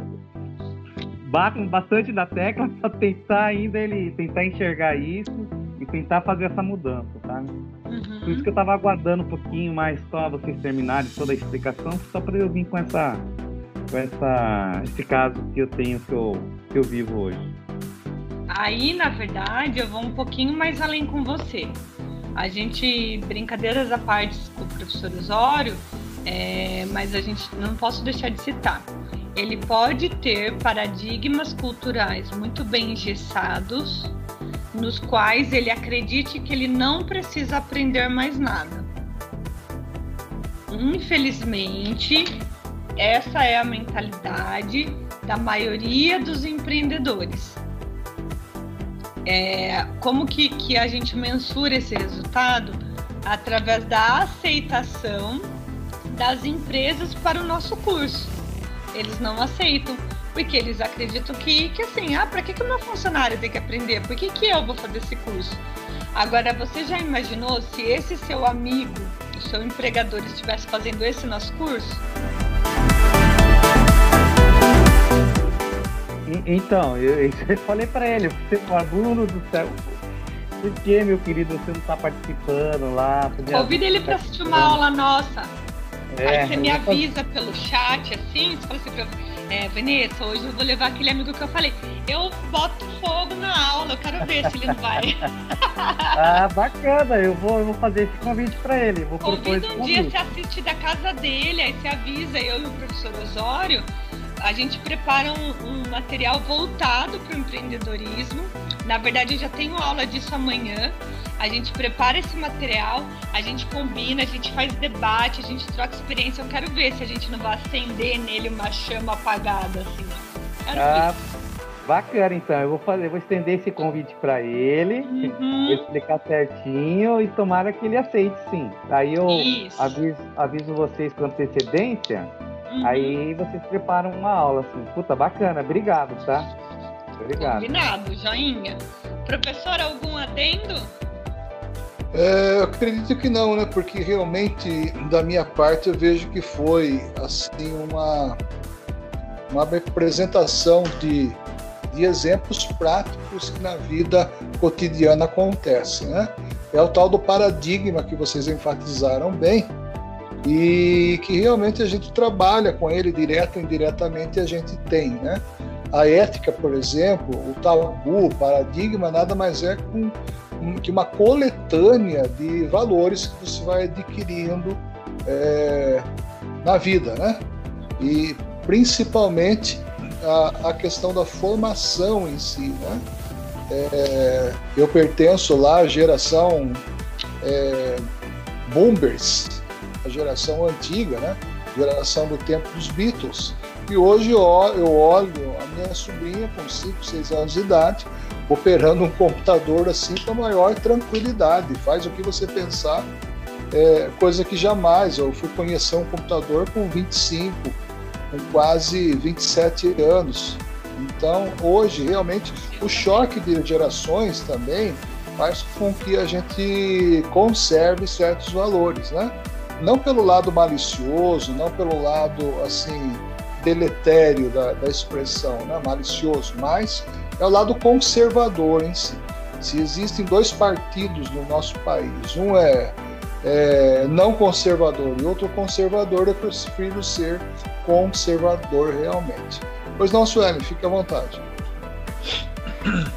Speaker 4: bato bastante da tecla para tentar ainda ele tentar enxergar isso e tentar fazer essa mudança, sabe? Uhum. Por isso que eu estava aguardando um pouquinho mais só vocês terminarem toda a explicação, só para eu vir com essa com essa esse caso que eu tenho que eu, que eu vivo hoje.
Speaker 2: Aí, na verdade, eu vou um pouquinho mais além com você. A gente, brincadeiras à parte com o professor Osório, é, mas a gente não posso deixar de citar ele pode ter paradigmas culturais muito bem engessados, nos quais ele acredite que ele não precisa aprender mais nada. Infelizmente, essa é a mentalidade da maioria dos empreendedores. É, como que, que a gente mensura esse resultado? Através da aceitação das empresas para o nosso curso eles não aceitam. Porque eles acreditam que, que assim, ah, para que, que o meu funcionário tem que aprender? Por que, que eu vou fazer esse curso? Agora, você já imaginou se esse seu amigo, o seu empregador, estivesse fazendo esse nosso curso?
Speaker 4: Então, eu, eu falei para ele, você aluno do céu, por que, meu querido, você não está participando lá?
Speaker 2: Convida ele para assistir uma aula nossa. É, Aí você me avisa pelo chat, assim, você fala assim pra é, Vanessa, hoje eu vou levar aquele amigo que eu falei. Eu boto fogo na aula, eu quero ver se ele não vai.
Speaker 4: ah, bacana, eu vou, eu vou fazer esse convite para ele. Vou
Speaker 2: Convida um dia, você assiste da casa dele, aí você avisa, eu e o professor Osório, a gente prepara um, um material voltado para o empreendedorismo. Na verdade, eu já tenho aula disso amanhã a gente prepara esse material, a gente combina, a gente faz debate, a gente troca experiência. Eu quero ver se a gente não vai acender nele uma chama apagada, assim. Quero
Speaker 4: ah, ver. Bacana, então. Eu vou fazer, vou estender esse convite para ele, uhum. vou explicar certinho e tomara que ele aceite, sim. Aí eu aviso, aviso vocês com antecedência. Uhum. Aí vocês preparam uma aula, assim. Puta, bacana. Obrigado, tá? Obrigado.
Speaker 2: Combinado, joinha. Professor, algum adendo?
Speaker 1: É, eu acredito que não, né? Porque realmente, da minha parte, eu vejo que foi assim uma, uma apresentação de, de exemplos práticos que na vida cotidiana acontecem, né? É o tal do paradigma que vocês enfatizaram bem e que realmente a gente trabalha com ele direto ou indiretamente a gente tem, né? A ética, por exemplo, o tabu, o paradigma, nada mais é com que uma coletânea de valores que você vai adquirindo é, na vida, né? E principalmente a, a, questão da formação em si, né? É, eu pertenço lá à geração é, boomers, a geração antiga, né? Geração do tempo dos Beatles. E hoje eu olho a minha sobrinha com 5, 6 anos de idade operando um computador assim com a maior tranquilidade, faz o que você pensar, é, coisa que jamais. Eu fui conhecer um computador com 25, com quase 27 anos. Então, hoje, realmente, o choque de gerações também faz com que a gente conserve certos valores, né? Não pelo lado malicioso, não pelo lado assim deletério da, da expressão, né, malicioso, mas é o lado conservador em si. Se existem dois partidos no nosso país, um é, é não conservador e outro conservador, eu prefiro ser conservador realmente. Pois não, Sueli, fique à vontade.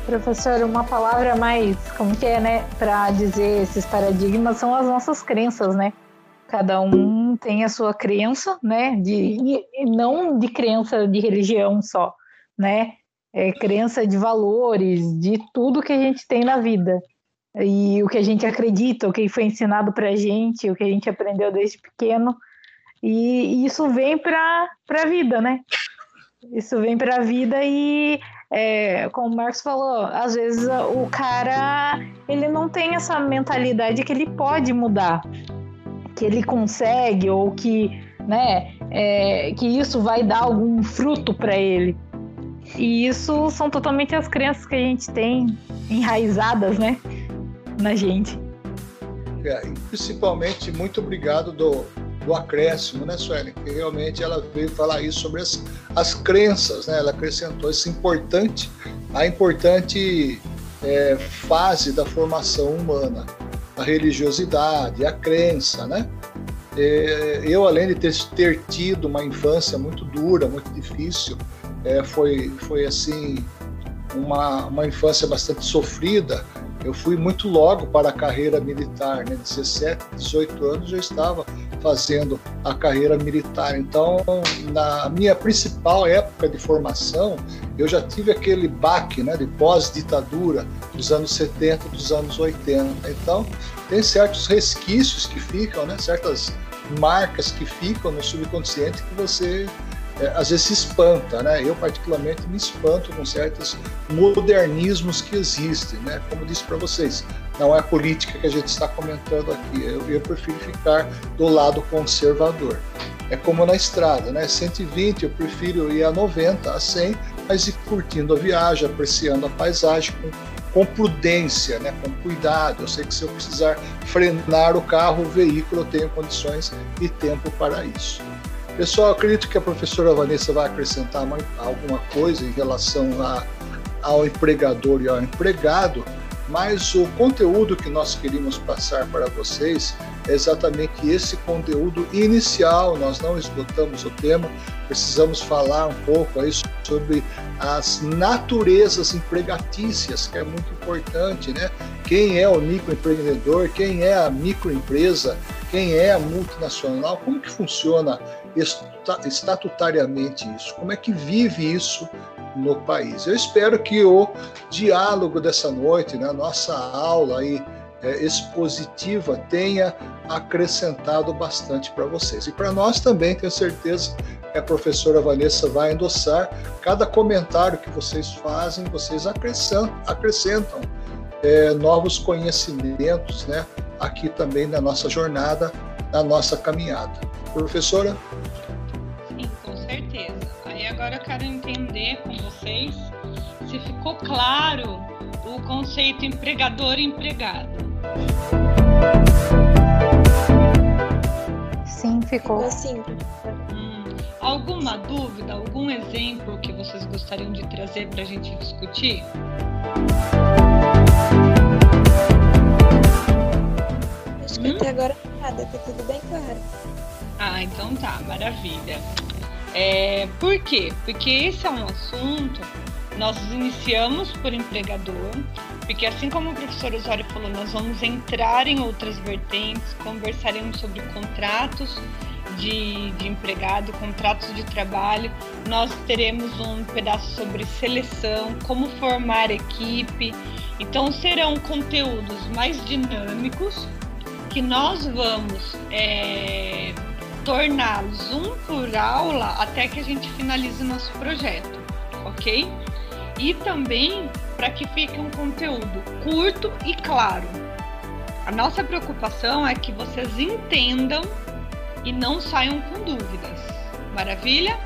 Speaker 6: Professor, uma palavra mais, como que é, né, para dizer esses paradigmas são as nossas crenças, né? Cada um tem a sua crença, né? De, não de crença de religião só, né? É crença de valores, de tudo que a gente tem na vida. E o que a gente acredita, o que foi ensinado para a gente, o que a gente aprendeu desde pequeno. E, e isso vem para a vida, né? Isso vem para a vida e é, como o Marcos falou, às vezes o cara ele não tem essa mentalidade que ele pode mudar, que ele consegue ou que, né, é, que isso vai dar algum fruto para ele. E isso são totalmente as crenças que a gente tem enraizadas, né, na gente.
Speaker 1: É, principalmente, muito obrigado do, do acréscimo, né, Sueli? Que realmente ela veio falar isso sobre as, as crenças, né? Ela acrescentou isso importante, a importante é, fase da formação humana, a religiosidade, a crença, né? É, eu, além de ter, ter, tido uma infância muito dura, muito difícil, é, foi, foi assim uma, uma infância bastante sofrida, eu fui muito logo para a carreira militar, né? 17, 18 anos eu estava fazendo a carreira militar. Então, na minha principal época de formação, eu já tive aquele baque né, de pós-ditadura dos anos 70, dos anos 80. Então, tem certos resquícios que ficam, né, certas marcas que ficam no subconsciente que você é, às vezes se espanta, né? Eu particularmente me espanto com certos modernismos que existem, né? Como disse para vocês, não é a política que a gente está comentando aqui. Eu, eu, prefiro ficar do lado conservador. É como na estrada, né? 120 eu prefiro ir a 90, a 100, mas ir curtindo a viagem, apreciando a paisagem com, com prudência, né? Com cuidado. Eu sei que se eu precisar frenar o carro, o veículo, eu tenho condições e tempo para isso. Pessoal, acredito que a professora Vanessa vai acrescentar alguma coisa em relação a, ao empregador e ao empregado, mas o conteúdo que nós queríamos passar para vocês é exatamente esse conteúdo inicial. Nós não esgotamos o tema, precisamos falar um pouco aí sobre as naturezas empregatícias, que é muito importante, né? Quem é o microempreendedor, quem é a microempresa, quem é a multinacional, como que funciona estatutariamente isso, como é que vive isso no país. Eu espero que o diálogo dessa noite, né, nossa aula aí, é, expositiva, tenha acrescentado bastante para vocês. E para nós também, tenho certeza que a professora Vanessa vai endossar. Cada comentário que vocês fazem, vocês acrescentam, acrescentam é, novos conhecimentos né, aqui também na nossa jornada, na nossa caminhada. Professora?
Speaker 2: Sim, com certeza. Aí agora eu quero entender com vocês se ficou claro o conceito empregador e empregado.
Speaker 6: Sim, ficou.
Speaker 3: Sim.
Speaker 2: Hum, alguma dúvida, algum exemplo que vocês gostariam de trazer para a gente discutir?
Speaker 3: Acho hum? até agora nada, tá tudo bem claro.
Speaker 2: Ah, então tá, maravilha. É, por quê? Porque esse é um assunto, nós iniciamos por empregador, porque assim como o professor Osório falou, nós vamos entrar em outras vertentes, conversaremos sobre contratos de, de empregado, contratos de trabalho, nós teremos um pedaço sobre seleção, como formar equipe. Então serão conteúdos mais dinâmicos que nós vamos é, torná-los um por aula até que a gente finalize nosso projeto, ok? E também para que fique um conteúdo curto e claro. A nossa preocupação é que vocês entendam e não saiam com dúvidas. Maravilha?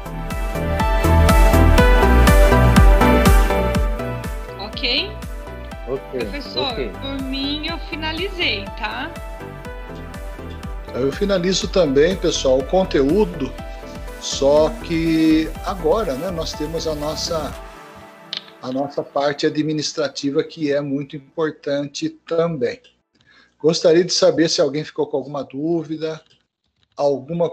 Speaker 2: Ok?
Speaker 4: Ok.
Speaker 2: Professor,
Speaker 4: okay.
Speaker 2: por mim eu finalizei, tá?
Speaker 1: Eu finalizo também, pessoal, o conteúdo, só que agora né, nós temos a nossa, a nossa parte administrativa que é muito importante também. Gostaria de saber se alguém ficou com alguma dúvida, alguma